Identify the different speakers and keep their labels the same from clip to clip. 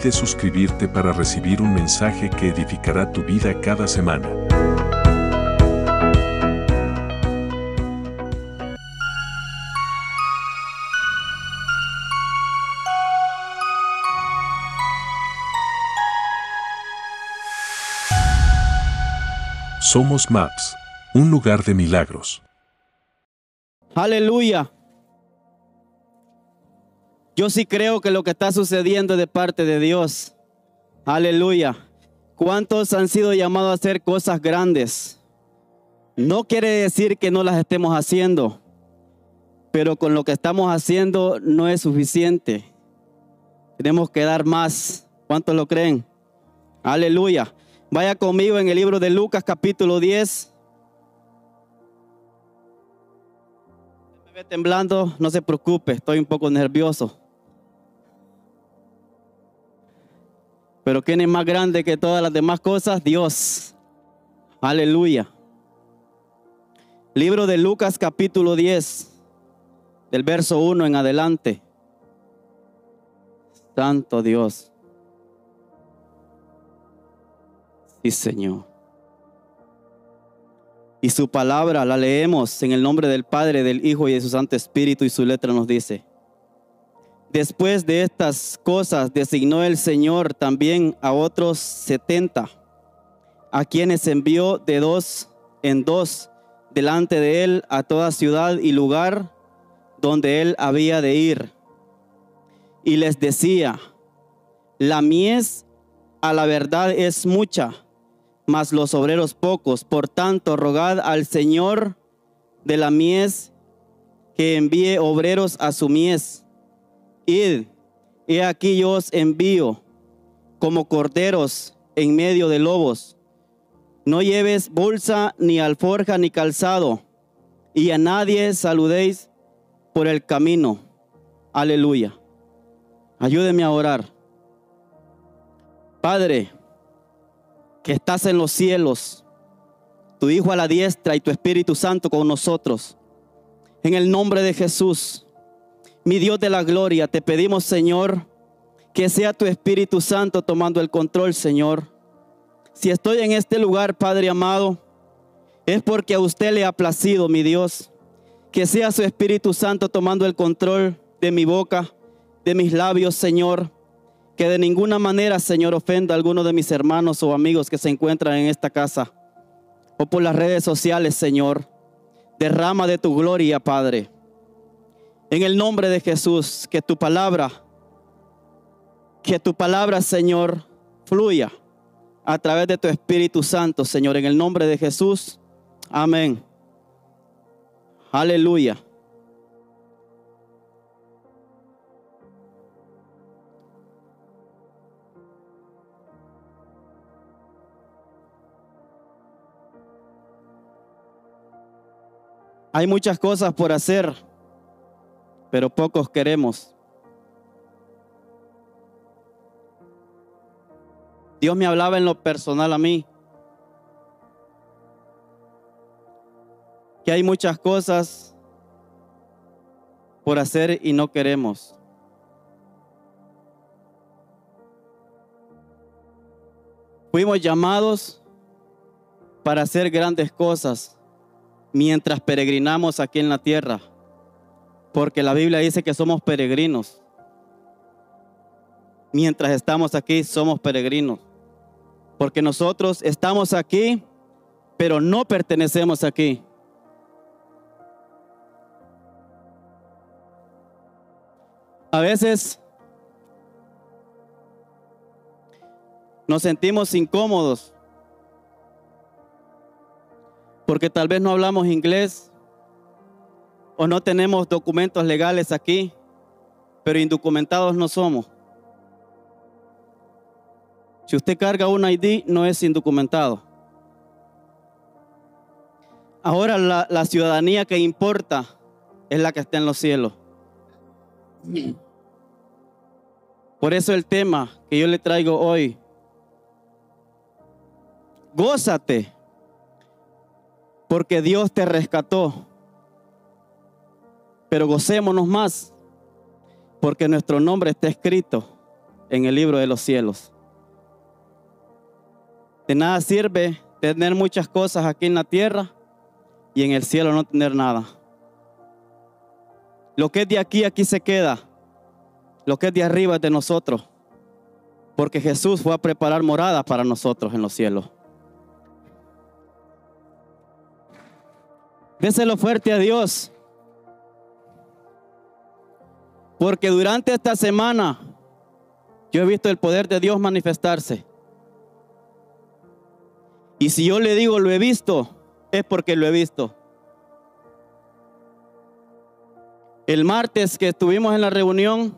Speaker 1: Olvides suscribirte para recibir un mensaje que edificará tu vida cada semana. Somos Maps, un lugar de milagros.
Speaker 2: Aleluya. Yo sí creo que lo que está sucediendo es de parte de Dios. Aleluya. ¿Cuántos han sido llamados a hacer cosas grandes? No quiere decir que no las estemos haciendo, pero con lo que estamos haciendo no es suficiente. Tenemos que dar más. ¿Cuántos lo creen? Aleluya. Vaya conmigo en el libro de Lucas capítulo 10. Me ve temblando, no se preocupe, estoy un poco nervioso. Pero ¿quién es más grande que todas las demás cosas? Dios. Aleluya. Libro de Lucas capítulo 10, del verso 1 en adelante. Santo Dios. Sí, Señor. Y su palabra la leemos en el nombre del Padre, del Hijo y de su Santo Espíritu y su letra nos dice. Después de estas cosas designó el Señor también a otros setenta, a quienes envió de dos en dos delante de él a toda ciudad y lugar donde él había de ir. Y les decía, la mies a la verdad es mucha mas los obreros pocos. Por tanto, rogad al Señor de la mies que envíe obreros a su mies. Id, he aquí yo os envío como corderos en medio de lobos. No lleves bolsa, ni alforja, ni calzado, y a nadie saludéis por el camino. Aleluya. Ayúdeme a orar. Padre, que estás en los cielos, tu Hijo a la diestra y tu Espíritu Santo con nosotros. En el nombre de Jesús, mi Dios de la gloria, te pedimos, Señor, que sea tu Espíritu Santo tomando el control, Señor. Si estoy en este lugar, Padre amado, es porque a usted le ha placido, mi Dios, que sea su Espíritu Santo tomando el control de mi boca, de mis labios, Señor que de ninguna manera, Señor, ofenda a alguno de mis hermanos o amigos que se encuentran en esta casa o por las redes sociales, Señor. Derrama de tu gloria, Padre. En el nombre de Jesús, que tu palabra, que tu palabra, Señor, fluya a través de tu Espíritu Santo, Señor. En el nombre de Jesús. Amén. Aleluya. Hay muchas cosas por hacer, pero pocos queremos. Dios me hablaba en lo personal a mí. Que hay muchas cosas por hacer y no queremos. Fuimos llamados para hacer grandes cosas mientras peregrinamos aquí en la tierra. Porque la Biblia dice que somos peregrinos. Mientras estamos aquí, somos peregrinos. Porque nosotros estamos aquí, pero no pertenecemos aquí. A veces nos sentimos incómodos porque tal vez no hablamos inglés o no tenemos documentos legales aquí, pero indocumentados no somos. Si usted carga un ID, no es indocumentado. Ahora la, ciudadanía que importa es la que está en los cielos. Por eso el tema que yo le traigo hoy, gózate, porque Dios te rescató. Pero gocémonos más, porque nuestro nombre está escrito en el libro de los cielos. De nada sirve tener muchas cosas aquí en la tierra y en el cielo no tener nada. Lo que es de aquí, aquí se queda. Lo que es de arriba es de nosotros. Porque Jesús fue a preparar morada para nosotros en los cielos. Déselo fuerte a Dios. Porque durante esta semana yo he visto el poder de Dios manifestarse. Y si yo le digo lo he visto, es porque lo he visto. El martes que estuvimos en la reunión,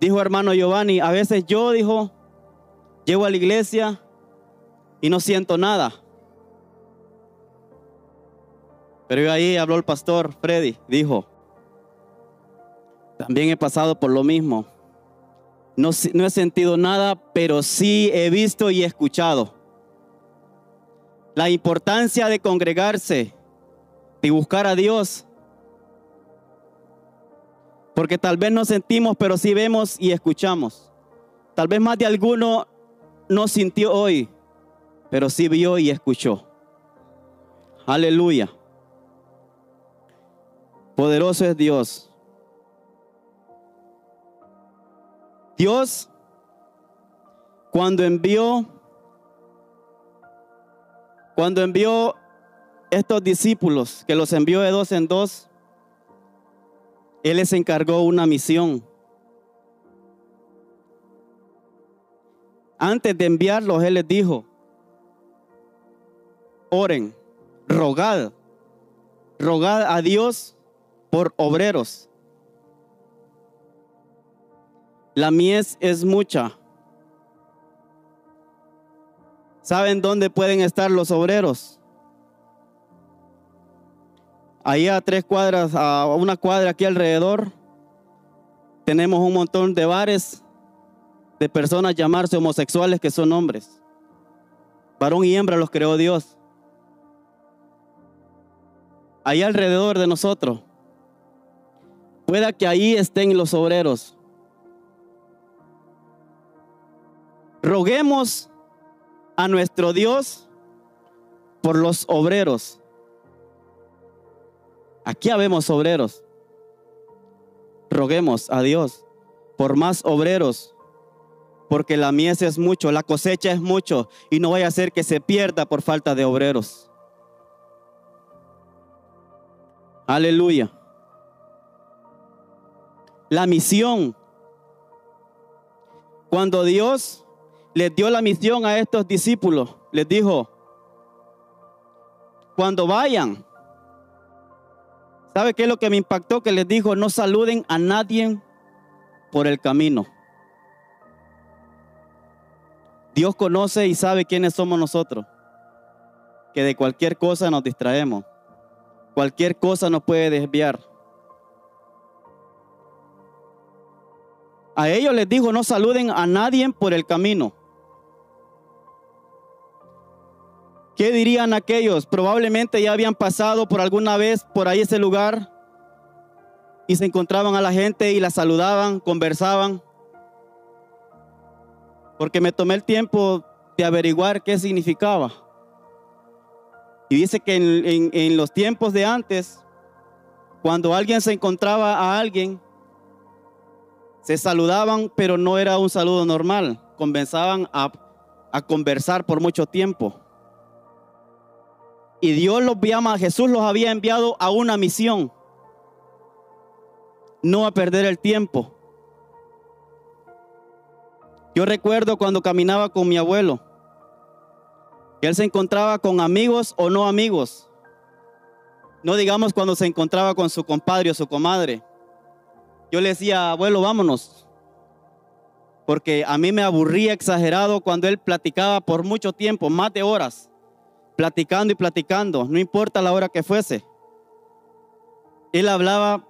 Speaker 2: dijo hermano Giovanni, a veces yo, dijo, llego a la iglesia y no siento nada. Pero ahí habló el pastor Freddy, dijo, también he pasado por lo mismo. No, he sentido nada, pero sí he visto y escuchado. La importancia de congregarse y buscar a Dios. Porque tal vez no sentimos, pero sí vemos y escuchamos. Tal vez más de alguno no sintió hoy, pero sí vio y escuchó. Aleluya. Poderoso es Dios. Dios, cuando envió, cuando envió estos discípulos, que los envió de dos en dos, Él les encargó una misión. Antes de enviarlos, Él les dijo, oren, rogad, rogad a Dios por obreros. La mies es mucha. ¿Saben dónde pueden estar los obreros? Ahí a tres cuadras, a una cuadra aquí alrededor, tenemos un montón de bares de personas llamarse homosexuales que son hombres. Varón y hembra los creó Dios. Ahí alrededor de nosotros. Pueda que ahí estén los obreros. Roguemos a nuestro Dios por los obreros. Aquí habemos obreros. Roguemos a Dios por más obreros, porque la mies es mucho, la cosecha es mucho, y no vaya a ser que se pierda por falta de obreros. Aleluya. La misión. Cuando Dios les dio la misión a estos discípulos. Les dijo, cuando vayan, ¿sabe qué es lo que me impactó? Que les dijo, no saluden a nadie por el camino. Dios conoce y sabe quiénes somos nosotros. Que de cualquier cosa nos distraemos. Cualquier cosa nos puede desviar. A ellos les dijo, no saluden a nadie por el camino. ¿Qué dirían aquellos? Probablemente ya habían pasado por alguna vez por ahí ese lugar y se encontraban a la gente y la saludaban, conversaban. Porque me tomé el tiempo de averiguar qué significaba. Y dice que en, los tiempos de antes, cuando alguien se encontraba a alguien, se saludaban, pero no era un saludo normal. Comenzaban a conversar por mucho tiempo. Y Dios los llama, Jesús los había enviado a una misión. No a perder el tiempo. Yo recuerdo cuando caminaba con mi abuelo. Él se encontraba con amigos o no amigos. No digamos cuando se encontraba con su compadre o su comadre. Yo le decía, abuelo, vámonos. Porque a mí me aburría exagerado cuando él platicaba por mucho tiempo, más de horas platicando y platicando, no importa la hora que fuese. Él hablaba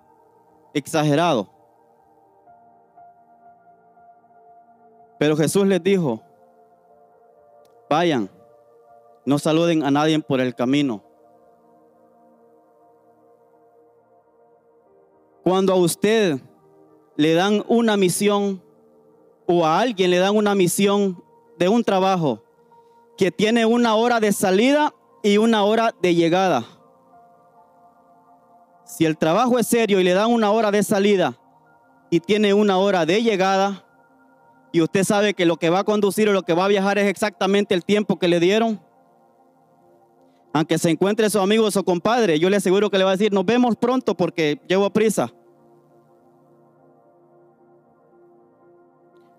Speaker 2: exagerado. Pero Jesús les dijo, vayan, no saluden a nadie por el camino. Cuando a usted le dan una misión o a alguien le dan una misión de un trabajo que tiene una hora de salida y una hora de llegada. Si el trabajo es serio y le dan una hora de salida y tiene una hora de llegada, y usted sabe que lo que va a conducir o lo que va a viajar es exactamente el tiempo que le dieron, aunque se encuentre su amigo o su compadre, yo le aseguro que le va a decir, nos vemos pronto porque llevo prisa.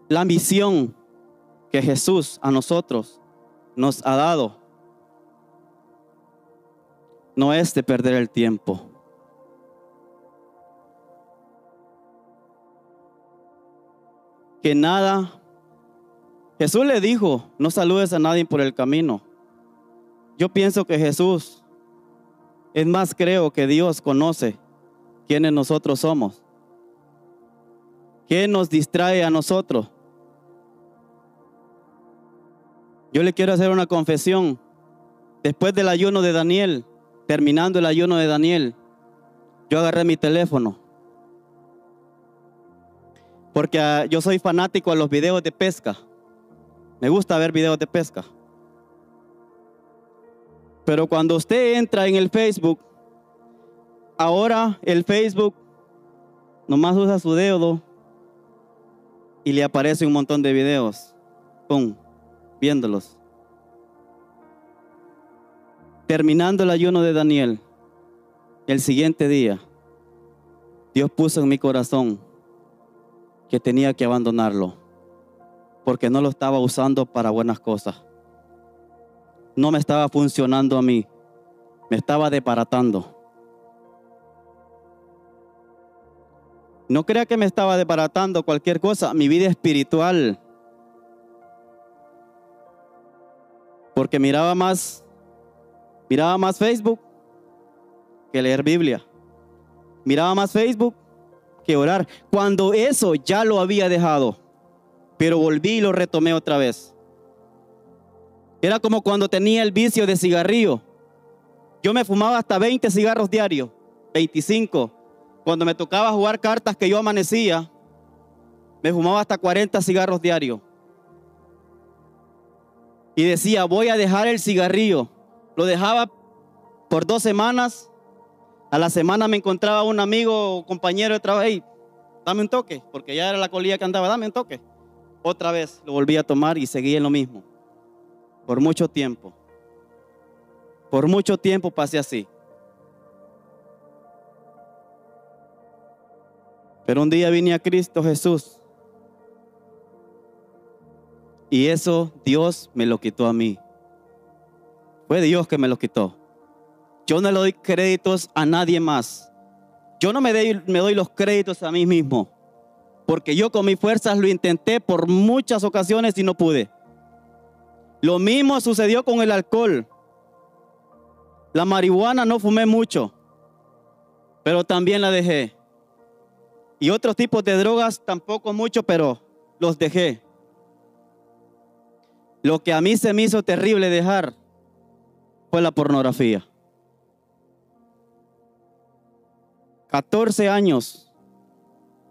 Speaker 2: La misión que Jesús a nosotros nos ha dado no es de perder el tiempo. Que nada, Jesús le dijo, no saludes a nadie por el camino. Yo pienso que Jesús, es más creo que Dios conoce quiénes nosotros somos. ¿Qué nos distrae a nosotros? Yo le quiero hacer una confesión. Después del ayuno de Daniel, terminando el ayuno de Daniel, yo agarré mi teléfono. Porque ah, yo soy fanático a los videos de pesca. Me gusta ver videos de pesca. Pero cuando usted entra en el Facebook, ahora el Facebook nomás usa su dedo y le aparece un montón de videos. Pum, Terminando el ayuno de Daniel, el siguiente día, Dios puso en mi corazón que tenía que abandonarlo, porque no lo estaba usando para buenas cosas no me estaba funcionando a mí, me estaba desbaratando. No crea que me estaba desbaratando cualquier cosa, mi vida espiritual. Porque miraba más, miraba más Facebook que leer Biblia. Miraba más Facebook que orar. Cuando eso ya lo había dejado, pero volví y lo retomé otra vez. Era como cuando tenía el vicio de cigarrillo. Yo me fumaba hasta 20 cigarros diarios, 25. Cuando me tocaba jugar cartas que yo amanecía, me fumaba hasta 40 cigarros diarios. Y decía, voy a dejar el cigarrillo. Lo dejaba por dos semanas. A la semana me encontraba un amigo o compañero de trabajo. Hey, dame un toque, porque ya era la colilla que andaba, dame un toque. Otra vez lo volví a tomar y seguí en lo mismo por mucho tiempo. Por mucho tiempo pasé así. Pero un día vine a Cristo Jesús. Y eso Dios me lo quitó a mí. Fue Dios que me lo quitó. Yo no le doy créditos a nadie más. Yo no me doy, los créditos a mí mismo. Porque yo con mis fuerzas lo intenté por muchas ocasiones y no pude. Lo mismo sucedió con el alcohol. La marihuana no fumé mucho, pero también la dejé. Y otros tipos de drogas tampoco mucho, pero los dejé. Lo que a mí se me hizo terrible dejar fue la pornografía. 14 años,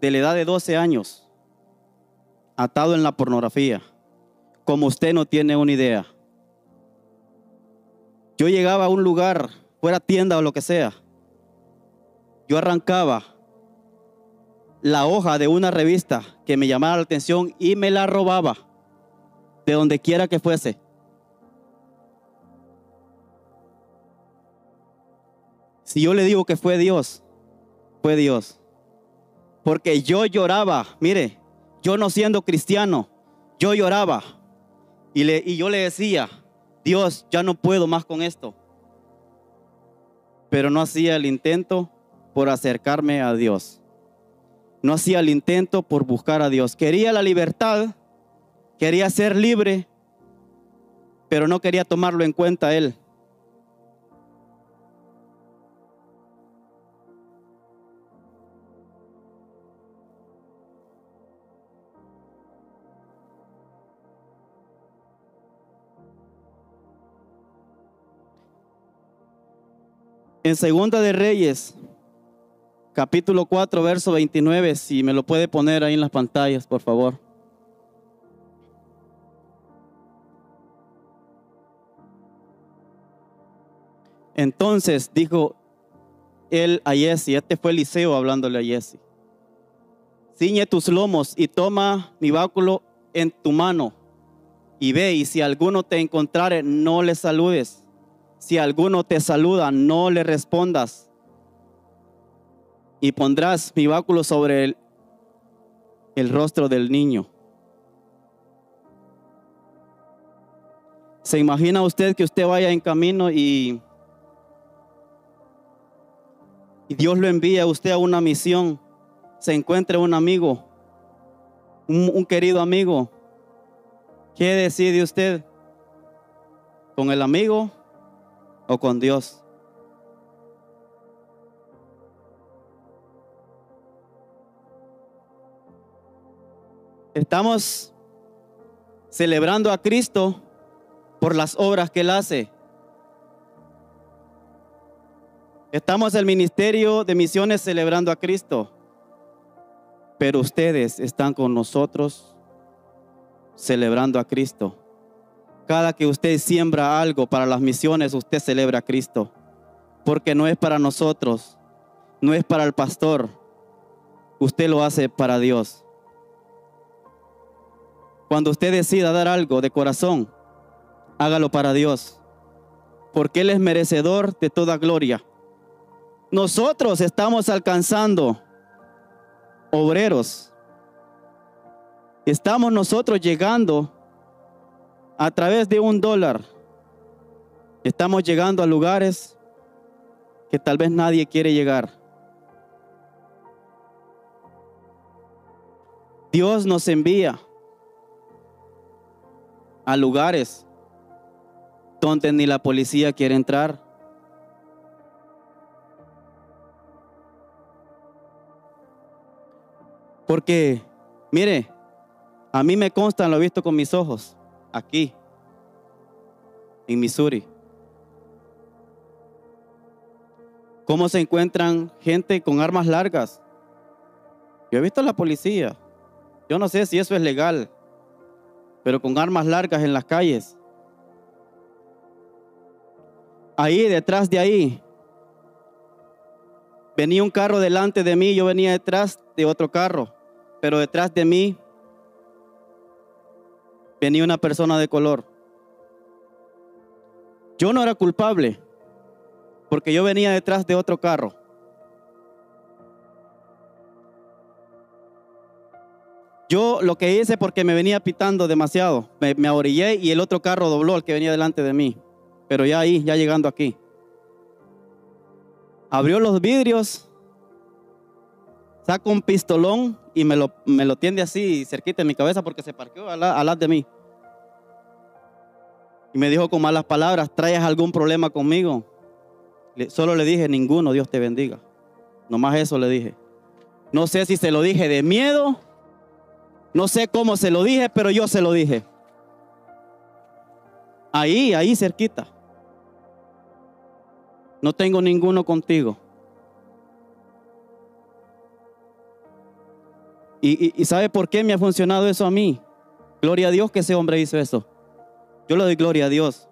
Speaker 2: de la edad de 12 años, atado en la pornografía como usted no tiene una idea. Yo llegaba a un lugar, fuera tienda o lo que sea, yo arrancaba la hoja de una revista que me llamara la atención y me la robaba de donde quiera que fuese. Si yo le digo que fue Dios, fue Dios. Porque yo lloraba, mire, yo no siendo cristiano, yo lloraba y, le, y yo le decía, Dios, ya no puedo más con esto. Pero no hacía el intento por acercarme a Dios. No hacía el intento por buscar a Dios. Quería la libertad, Quería ser libre, pero no quería tomarlo en cuenta él. En Segunda de Reyes, capítulo 4, verso 29, si me lo puede poner ahí en las pantallas, por favor. Entonces dijo él a Jesse, este fue Eliseo hablándole a Jesse, ciñe tus lomos y toma mi báculo en tu mano y ve, y si alguno te encontrare, no le saludes. Si alguno te saluda, no le respondas. Y pondrás mi báculo sobre el, el rostro del niño. ¿Se imagina usted que usted vaya en camino y y Dios lo envía a usted a una misión, se encuentre un amigo, un, querido amigo, ¿qué decide usted? ¿Con el amigo o con Dios? Estamos celebrando a Cristo por las obras que Él hace. Estamos el Ministerio de Misiones celebrando a Cristo, pero ustedes están con nosotros celebrando a Cristo. Cada que usted siembra algo para las misiones, usted celebra a Cristo, porque no es para nosotros, no es para el pastor, usted lo hace para Dios. Cuando usted decida dar algo de corazón, hágalo para Dios, porque Él es merecedor de toda gloria nosotros estamos alcanzando obreros. Estamos nosotros llegando a través de un dólar. Estamos llegando a lugares que tal vez nadie quiere llegar. Dios nos envía a lugares donde ni la policía quiere entrar. Porque, mire, a mí me consta, lo he visto con mis ojos, aquí, en Missouri. Cómo se encuentran gente con armas largas. Yo he visto a la policía. Yo no sé si eso es legal, pero con armas largas en las calles. Ahí, detrás de ahí, venía un carro delante de mí, yo venía detrás de otro carro, pero detrás de mí venía una persona de color. Yo no era culpable, porque yo venía detrás de otro carro. Yo lo que hice porque me venía pitando demasiado, me, me ahorillé y el otro carro dobló al que venía delante de mí. Pero ya ahí, ya llegando aquí. Abrió los vidrios saco un pistolón y me lo, me lo tiende así cerquita en mi cabeza porque se parqueó al, lado de mí. Y me dijo con malas palabras, ¿traes algún problema conmigo? solo le dije, ninguno, Dios te bendiga. Nomás eso le dije. No sé si se lo dije de miedo, no sé cómo se lo dije, pero yo se lo dije. Ahí, ahí cerquita. No tengo ninguno contigo. Y, sabe por qué me ha funcionado eso a mí. Gloria a Dios que ese hombre hizo eso. Yo le doy gloria a Dios.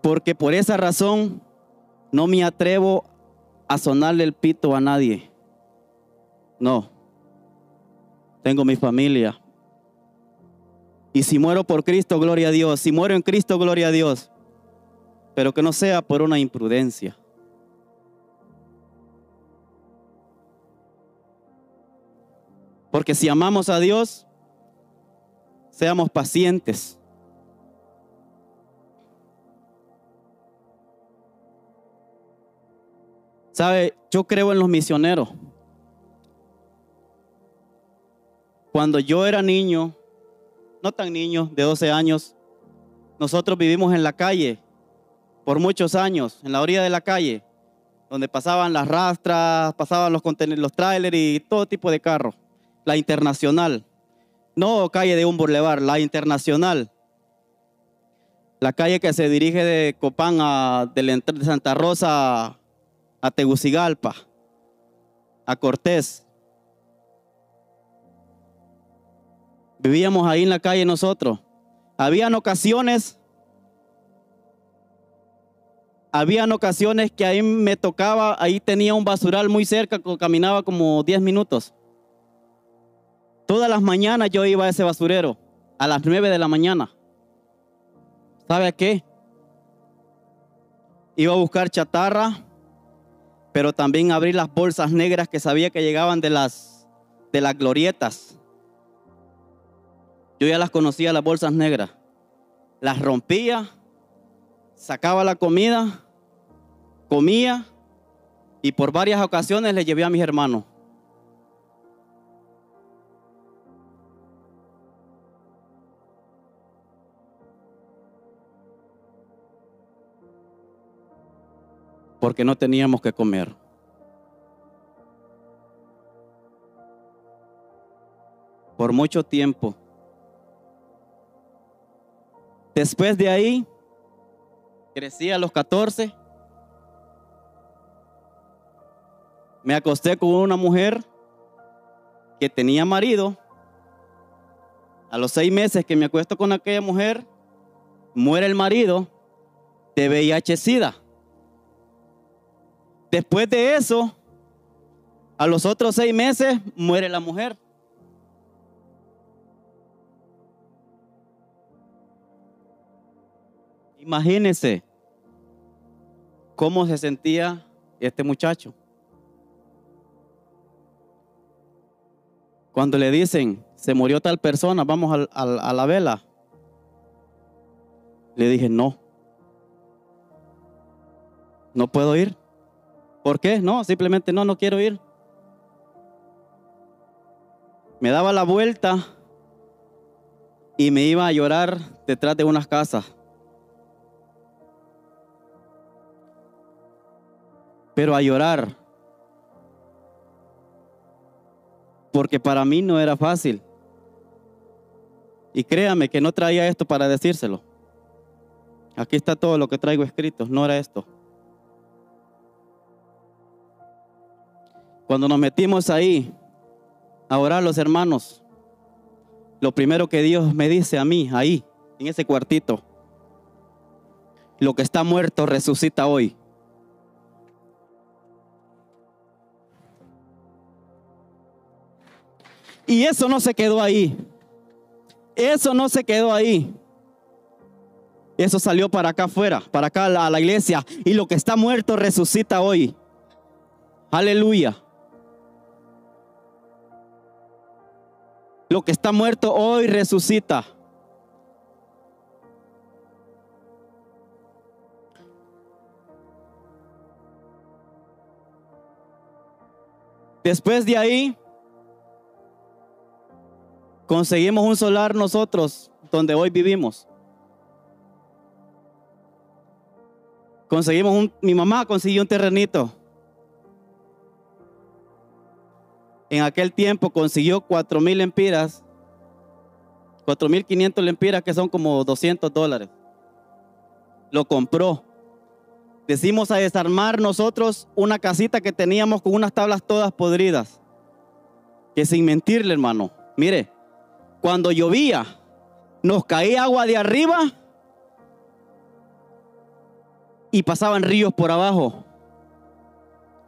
Speaker 2: Porque por esa razón no me atrevo a sonarle el pito a nadie. No. Tengo mi familia. Y si muero por Cristo, gloria a Dios. Si muero en Cristo, gloria a Dios. Pero que no sea por una imprudencia. Porque si amamos a Dios, seamos pacientes. ¿Sabe? Yo creo en los misioneros. Cuando yo era niño, no tan niño, de 12 años, nosotros vivimos en la calle por muchos años, en la orilla de la calle, donde pasaban las rastras, pasaban los, los trailers y todo tipo de carros la internacional. No calle de un boulevard, la internacional. La calle que se dirige de Copán a de, de Santa Rosa a Tegucigalpa, a Cortés. Vivíamos ahí en la calle nosotros. Habían ocasiones, habían ocasiones que ahí me tocaba, ahí tenía un basural muy cerca, caminaba como 10 minutos. Todas las mañanas yo iba a ese basurero, a las 9 de la mañana. ¿Sabe a qué? Iba a buscar chatarra, pero también abrir las bolsas negras que sabía que llegaban de las, de las glorietas. Yo ya las conocía, las bolsas negras. Las rompía, sacaba la comida, comía y por varias ocasiones le llevé a mis hermanos. Porque no teníamos que comer. Por mucho tiempo. Después de ahí, crecí a los 14. Me acosté con una mujer que tenía marido. A los seis meses que me acuesto con aquella mujer, muere el marido de VIH-Sida. Después de eso, a los otros seis meses, muere la mujer. Imagínense cómo se sentía este muchacho. Cuando le dicen, se murió tal persona, vamos a, la vela. Le dije, no, no puedo ir. ¿Por qué? No, simplemente no, no quiero ir. Me daba la vuelta y me iba a llorar detrás de unas casas. Pero a llorar. Porque para mí no era fácil. Y créame que no traía esto para decírselo. Aquí está todo lo que traigo escrito, no era esto. Cuando nos metimos ahí a orar los hermanos, lo primero que Dios me dice a mí, ahí, en ese cuartito, lo que está muerto resucita hoy. Y eso no se quedó ahí. Eso no se quedó ahí. Eso salió para acá afuera, para acá a la iglesia. Y lo que está muerto resucita hoy. Aleluya. Lo que está muerto hoy resucita. Después de ahí, conseguimos un solar nosotros donde hoy vivimos. Conseguimos un, mi mamá consiguió un terrenito. En aquel tiempo consiguió cuatro mil mil quinientos lempiras que son como 200 dólares. Lo compró. Decimos a desarmar nosotros una casita que teníamos con unas tablas todas podridas. Que sin mentirle, hermano, mire, cuando llovía, nos caía agua de arriba y pasaban ríos por abajo.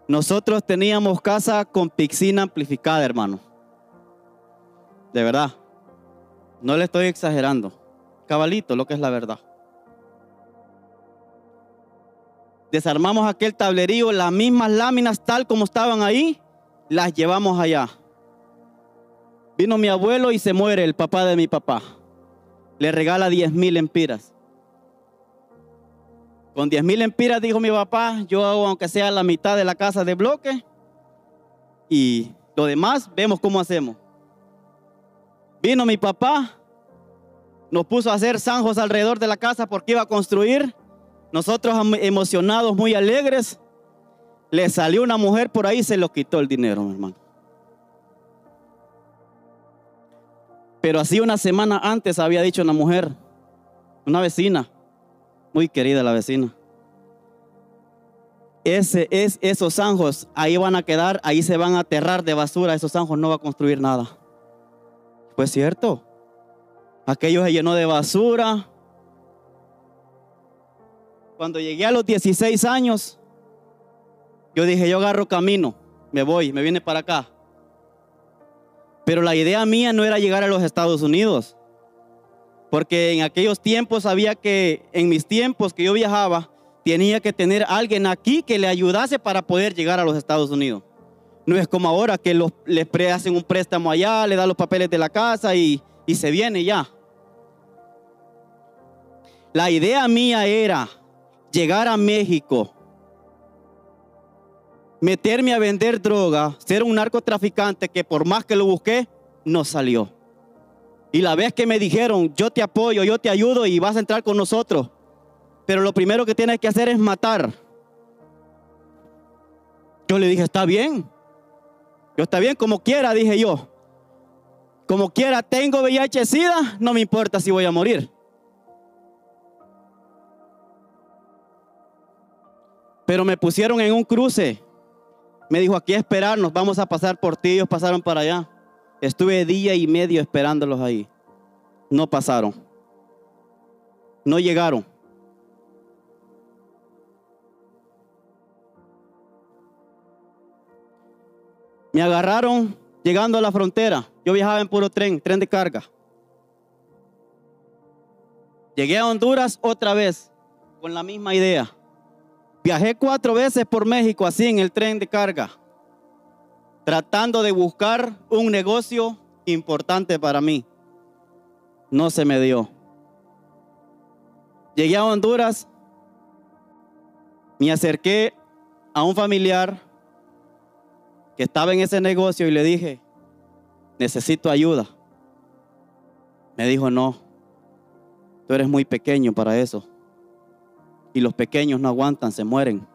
Speaker 2: Nosotros teníamos casa con piscina amplificada, hermano. De verdad. No le estoy exagerando. Cabalito, lo que es la verdad. Desarmamos aquel tablerío, las mismas láminas tal como estaban ahí, las llevamos allá. Vino mi abuelo y se muere el papá de mi papá. Le regala 10 mil empiras. Con 10 mil empiras, dijo mi papá, yo hago aunque sea la mitad de la casa de bloque y lo demás vemos cómo hacemos. Vino mi papá, nos puso a hacer zanjos alrededor de la casa porque iba a construir. Nosotros emocionados, muy alegres. Le salió una mujer por ahí y se lo quitó el dinero, hermano. Pero así una semana antes había dicho una mujer, una vecina, Muy querida la vecina. Ese, es, esos zanjos ahí van a quedar, ahí se van a aterrar de basura. Esos zanjos no va a construir nada. Pues cierto. Aquello se llenó de basura. Cuando llegué a los 16 años, yo dije, yo agarro camino, me voy, me viene para acá. Pero la idea mía no era llegar a los Estados Unidos. Porque en aquellos tiempos sabía que en mis tiempos que yo viajaba, tenía que tener alguien aquí que le ayudase para poder llegar a los Estados Unidos. No es como ahora que los, les hacen un préstamo allá, le dan los papeles de la casa y, y se viene ya. La idea mía era llegar a México, meterme a vender droga, ser un narcotraficante que por más que lo busqué, no salió. Y la vez que me dijeron, yo te apoyo, yo te ayudo y vas a entrar con nosotros, pero lo primero que tienes que hacer es matar. Yo le dije, está bien. Yo está bien, como quiera, dije yo. Como quiera, tengo VIH-Sida, no me importa si voy a morir. Pero me pusieron en un cruce. Me dijo, aquí esperarnos, vamos a pasar por ti. Ellos pasaron para allá. Estuve día y medio esperándolos ahí. No pasaron. No llegaron. Me agarraron llegando a la frontera. Yo viajaba en puro tren, tren de carga. Llegué a Honduras otra vez con la misma idea. Viajé cuatro veces por México así en el tren de carga tratando de buscar un negocio importante para mí. No se me dio. Llegué a Honduras, me acerqué a un familiar que estaba en ese negocio y le dije, necesito ayuda. Me dijo, no, tú eres muy pequeño para eso. Y los pequeños no aguantan, se mueren.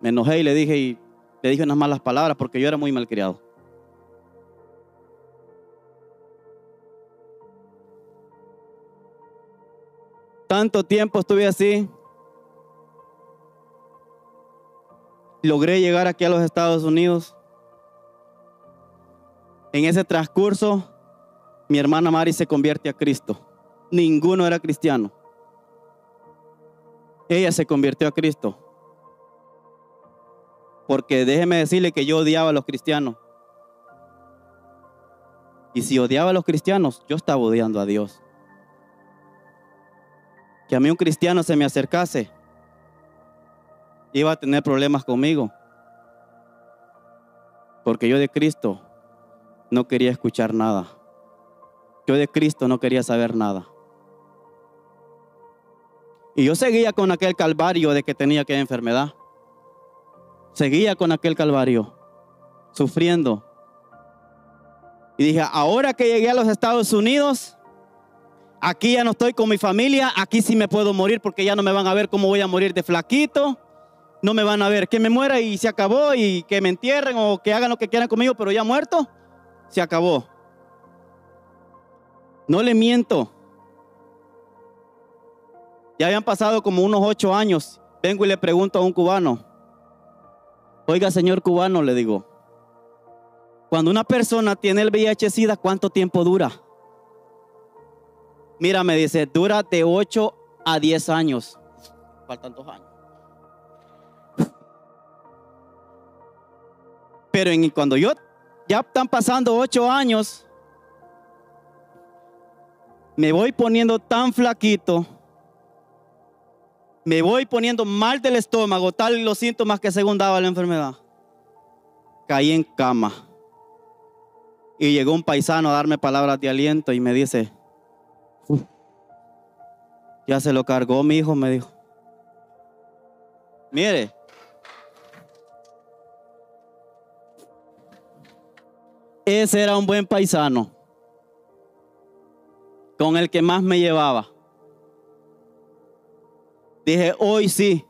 Speaker 2: Me enojé y le dije, ¿y le dije unas malas palabras porque yo era muy malcriado. Tanto tiempo estuve así. Logré llegar aquí a los Estados Unidos. En ese transcurso, mi hermana Mari se convierte a Cristo. Ninguno era cristiano. Ella se convirtió a Cristo porque déjeme decirle que yo odiaba a los cristianos. Y si odiaba a los cristianos, yo estaba odiando a Dios. Que a mí un cristiano se me acercase, iba a tener problemas conmigo. Porque yo de Cristo no quería escuchar nada. Yo de Cristo no quería saber nada. Y yo seguía con aquel calvario de que tenía aquella enfermedad seguía con aquel calvario, sufriendo. Y dije, ahora que llegué a los Estados Unidos, aquí ya no estoy con mi familia, aquí sí me puedo morir porque ya no me van a ver cómo voy a morir de flaquito. No me van a ver que me muera y se acabó y que me entierren o que hagan lo que quieran conmigo, pero ya muerto, se acabó. No le miento. Ya habían pasado como unos ocho años. Vengo y le pregunto a un cubano, Oiga, señor cubano, le digo, cuando una persona tiene el VIH-Sida, ¿cuánto tiempo dura? Mira, me dice, dura de 8 a 10 años. Faltan dos años. Pero en, cuando yo ya están pasando 8 años, me voy poniendo tan flaquito me voy poniendo mal del estómago, tal los síntomas que según daba la enfermedad. Caí en cama. Y llegó un paisano a darme palabras de aliento y me dice, ya se lo cargó mi hijo, me dijo. Mire, ese era un buen paisano con el que más me llevaba. Dije, hoy sí.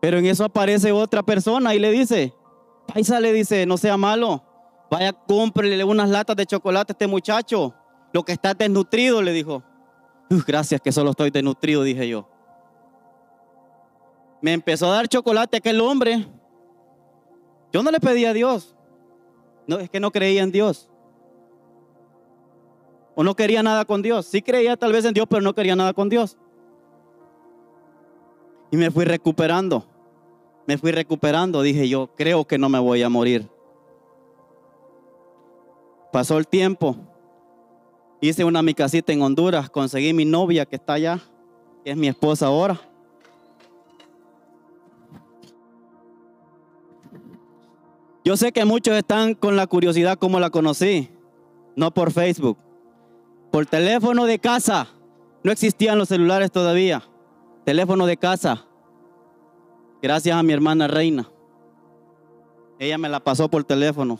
Speaker 2: Pero en eso aparece otra persona y le dice, Paisa le dice, no sea malo, vaya, cómprele unas latas de chocolate a este muchacho, lo que está desnutrido, le dijo. Gracias que solo estoy desnutrido, dije yo. Me empezó a dar chocolate aquel hombre. Yo no le pedí a Dios. No, es que no creía en Dios. O no quería nada con Dios. Sí creía tal vez en Dios, pero no quería nada con Dios. Y me fui recuperando. Me fui recuperando. Dije yo, creo que no me voy a morir. Pasó el tiempo. Hice una mi casita en Honduras. Conseguí mi novia que está allá, que es mi esposa ahora. Yo sé que muchos están con la curiosidad cómo la conocí. No por Facebook. Por teléfono de casa. No existían los celulares todavía teléfono de casa, gracias a mi hermana Reina. Ella me la pasó por teléfono.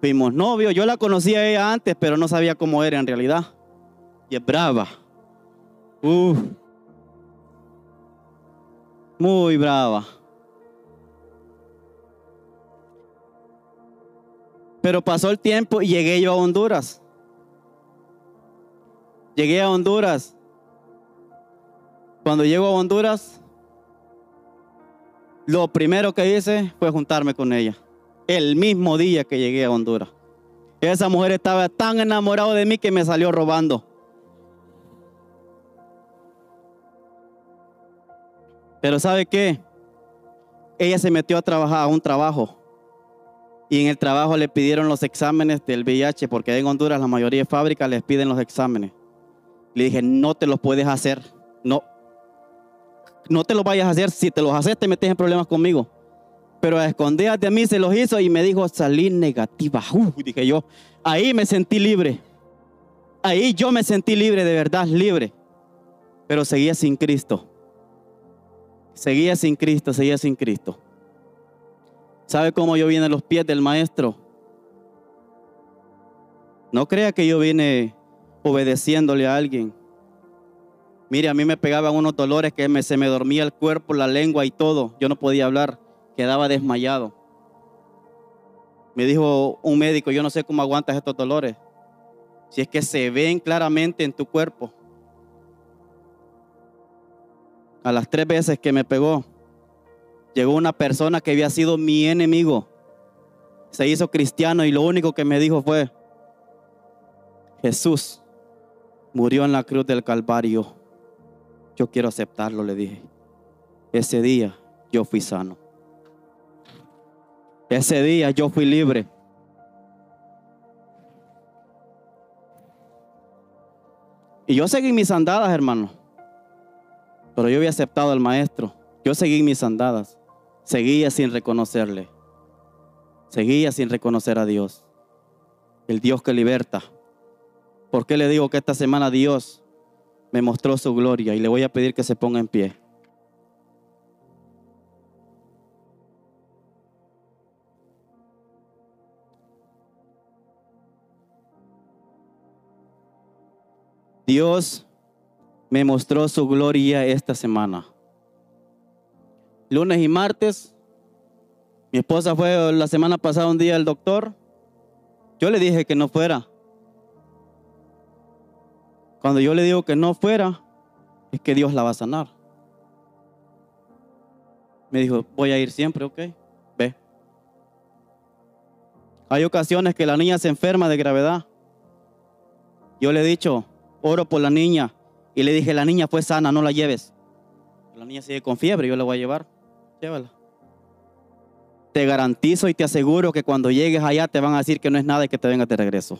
Speaker 2: Fuimos novios, yo la conocía a ella antes, pero no sabía cómo era en realidad. Y es brava. Muy brava. Pero pasó el tiempo y llegué yo a Honduras. Llegué a Honduras cuando llego a Honduras, lo primero que hice fue juntarme con ella. El mismo día que llegué a Honduras. Esa mujer estaba tan enamorada de mí que me salió robando. Pero ¿sabe qué? Ella se metió a trabajar a un trabajo. Y en el trabajo le pidieron los exámenes del VIH, porque en Honduras la mayoría de fábricas les piden los exámenes. Le dije, no te los puedes hacer. No, no te lo vayas a hacer. Si te los haces, te metes en problemas conmigo. Pero a de mí se los hizo y me dijo, salí negativa. dije yo, ahí me sentí libre. Ahí yo me sentí libre, de verdad, libre. Pero seguía sin Cristo. Seguía sin Cristo, seguía sin Cristo. ¿Sabe cómo yo vine a los pies del maestro? No crea que yo vine obedeciéndole a alguien. Mire, a mí me pegaban unos dolores que me, se me dormía el cuerpo, la lengua y todo. Yo no podía hablar, quedaba desmayado. Me dijo un médico, yo no sé cómo aguantas estos dolores. Si es que se ven claramente en tu cuerpo. A las tres veces que me pegó, llegó una persona que había sido mi enemigo. Se hizo cristiano y lo único que me dijo fue, Jesús murió en la cruz del Calvario yo quiero aceptarlo, le dije. Ese día yo fui sano. Ese día yo fui libre. Y yo seguí mis andadas, hermano. Pero yo había aceptado al maestro. Yo seguí mis andadas. Seguía sin reconocerle. Seguía sin reconocer a Dios. El Dios que liberta. ¿Por qué le digo que esta semana Dios me mostró su gloria y le voy a pedir que se ponga en pie. Dios me mostró su gloria esta semana. Lunes y martes, mi esposa fue la semana pasada un día al doctor. Yo le dije que no fuera. Cuando yo le digo que no fuera, es que Dios la va a sanar. Me dijo, voy a ir siempre, ok, ve. Hay ocasiones que la niña se enferma de gravedad. Yo le he dicho, oro por la niña. Y le dije, la niña fue sana, no la lleves. La niña sigue con fiebre, yo la voy a llevar. Llévala. Te garantizo y te aseguro que cuando llegues allá te van a decir que no es nada y que te vengas de regreso.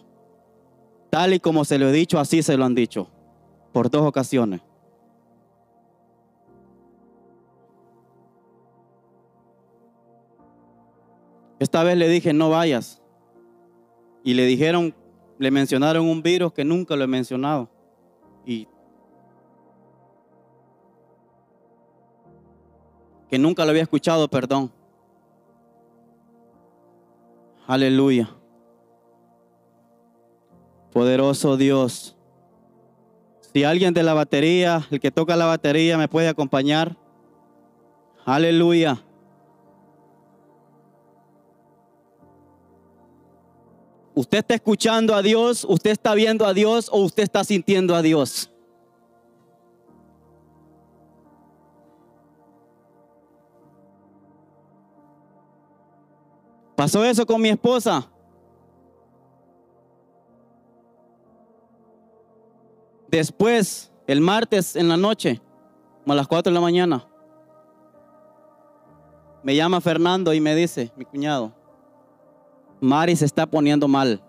Speaker 2: Tal y como se lo he dicho, así se lo han dicho. Por dos ocasiones. Esta vez le dije, no vayas. Y le dijeron, le mencionaron un virus que nunca lo he mencionado. Y que nunca lo había escuchado, perdón. Aleluya. Poderoso Dios. Si alguien de la batería, el que toca la batería, me puede acompañar. Aleluya. ¿Usted está escuchando a Dios? ¿Usted está viendo a Dios? ¿O usted está sintiendo a Dios? Pasó eso con mi esposa. Después, el martes en la noche, a las 4 de la mañana, me llama Fernando y me dice, mi cuñado, Mari se está poniendo mal.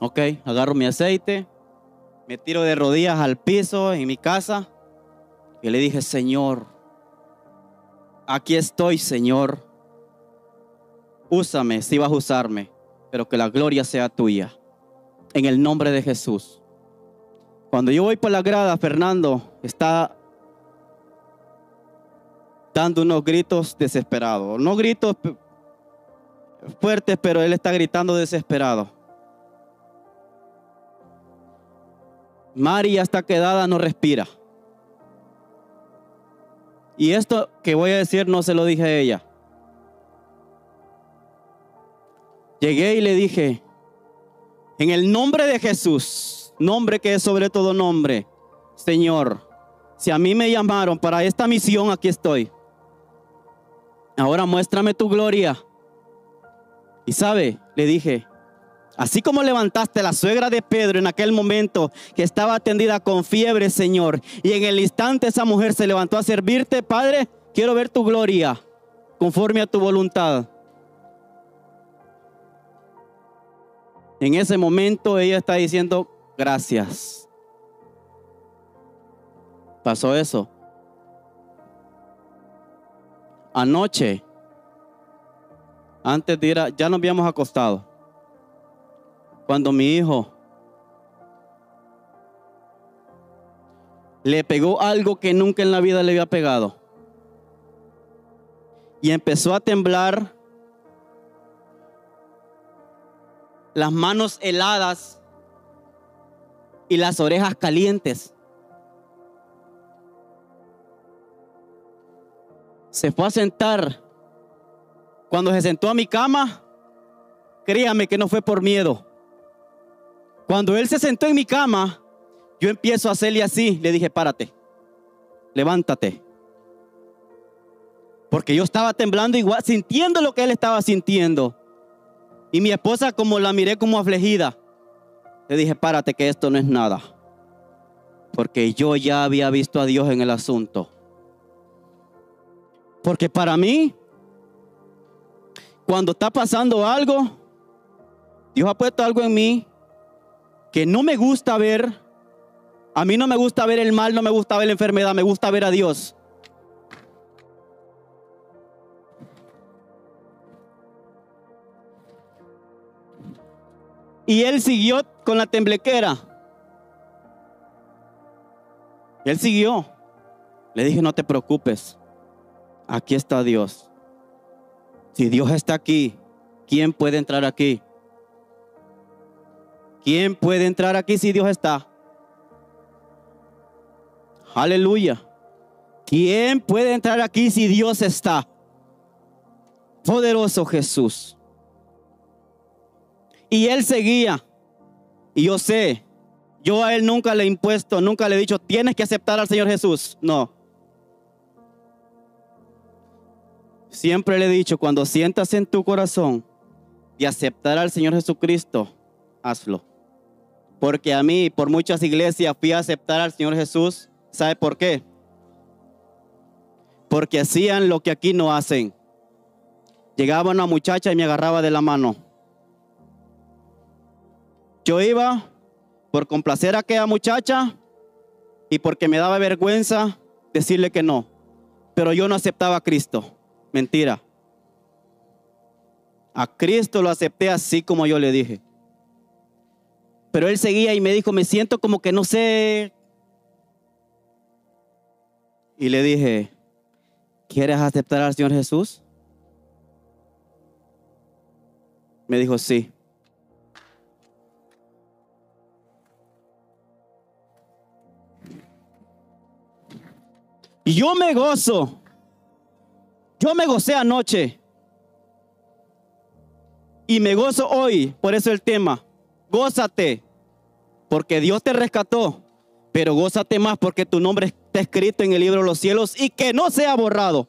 Speaker 2: Ok, agarro mi aceite, me tiro de rodillas al piso en mi casa y le dije, Señor, aquí estoy, Señor. Úsame si vas a usarme, pero que la gloria sea tuya. En el nombre de Jesús. Cuando yo voy por la grada, Fernando está dando unos gritos desesperados. No gritos fuertes, pero él está gritando desesperado. María está quedada, no respira. Y esto que voy a decir no se lo dije a ella. Llegué y le dije, en el nombre de Jesús, nombre que es sobre todo nombre, Señor, si a mí me llamaron para esta misión, aquí estoy. Ahora muéstrame tu gloria. Y sabe, le dije, Así como levantaste la suegra de Pedro en aquel momento que estaba atendida con fiebre, Señor, y en el instante esa mujer se levantó a servirte, Padre, quiero ver tu gloria conforme a tu voluntad. En ese momento ella está diciendo, gracias. Pasó eso. Anoche, antes de ir a, ya nos habíamos acostado cuando mi hijo le pegó algo que nunca en la vida le había pegado. Y empezó a temblar, las manos heladas y las orejas calientes. Se fue a sentar. Cuando se sentó a mi cama, créame que no fue por miedo cuando él se sentó en mi cama, yo empiezo a hacerle así. Le dije, párate, levántate. Porque yo estaba temblando igual, sintiendo lo que él estaba sintiendo. Y mi esposa, como la miré como afligida, le dije, párate, que esto no es nada. Porque yo ya había visto a Dios en el asunto. Porque para mí, cuando está pasando algo, Dios ha puesto algo en mí que no me gusta ver, a mí no me gusta ver el mal, no me gusta ver la enfermedad, me gusta ver a Dios. Y él siguió con la temblequera. Él siguió. Le dije, no te preocupes. Aquí está Dios. Si Dios está aquí, ¿quién puede entrar aquí? ¿Quién puede entrar aquí si Dios está? Aleluya. ¿Quién puede entrar aquí si Dios está? Poderoso Jesús. Y él seguía. Y yo sé, yo a él nunca le he impuesto, nunca le he dicho, tienes que aceptar al Señor Jesús. No. Siempre le he dicho, cuando sientas en tu corazón de aceptar al Señor Jesucristo, hazlo. Porque a mí, por muchas iglesias, fui a aceptar al Señor Jesús. ¿Sabe por qué? Porque hacían lo que aquí no hacen. Llegaba una muchacha y me agarraba de la mano. Yo iba por complacer a aquella muchacha y porque me daba vergüenza decirle que no. Pero yo no aceptaba a Cristo. Mentira. A Cristo lo acepté así como yo le dije. Pero él seguía y me dijo, me siento como que no sé. Y le dije, ¿quieres aceptar al Señor Jesús? Me dijo, sí. Yo me gozo. Yo me gocé anoche. Y me gozo hoy. Por eso el tema gózate, porque Dios te rescató, pero gózate más porque tu nombre está escrito en el libro de los cielos y que no sea borrado.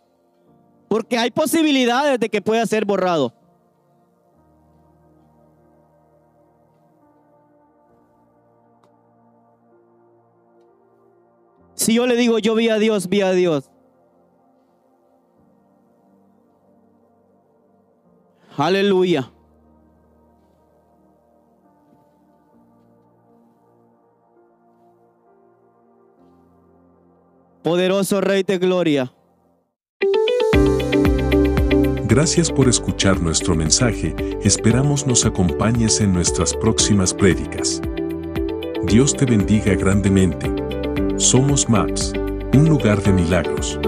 Speaker 2: Porque hay posibilidades de que pueda ser borrado. Si yo le digo, yo vi a Dios, vi a Dios. Aleluya. Poderoso Rey de Gloria.
Speaker 1: Gracias por escuchar nuestro mensaje, esperamos nos acompañes en nuestras próximas prédicas. Dios te bendiga grandemente. Somos Maps, un lugar de milagros.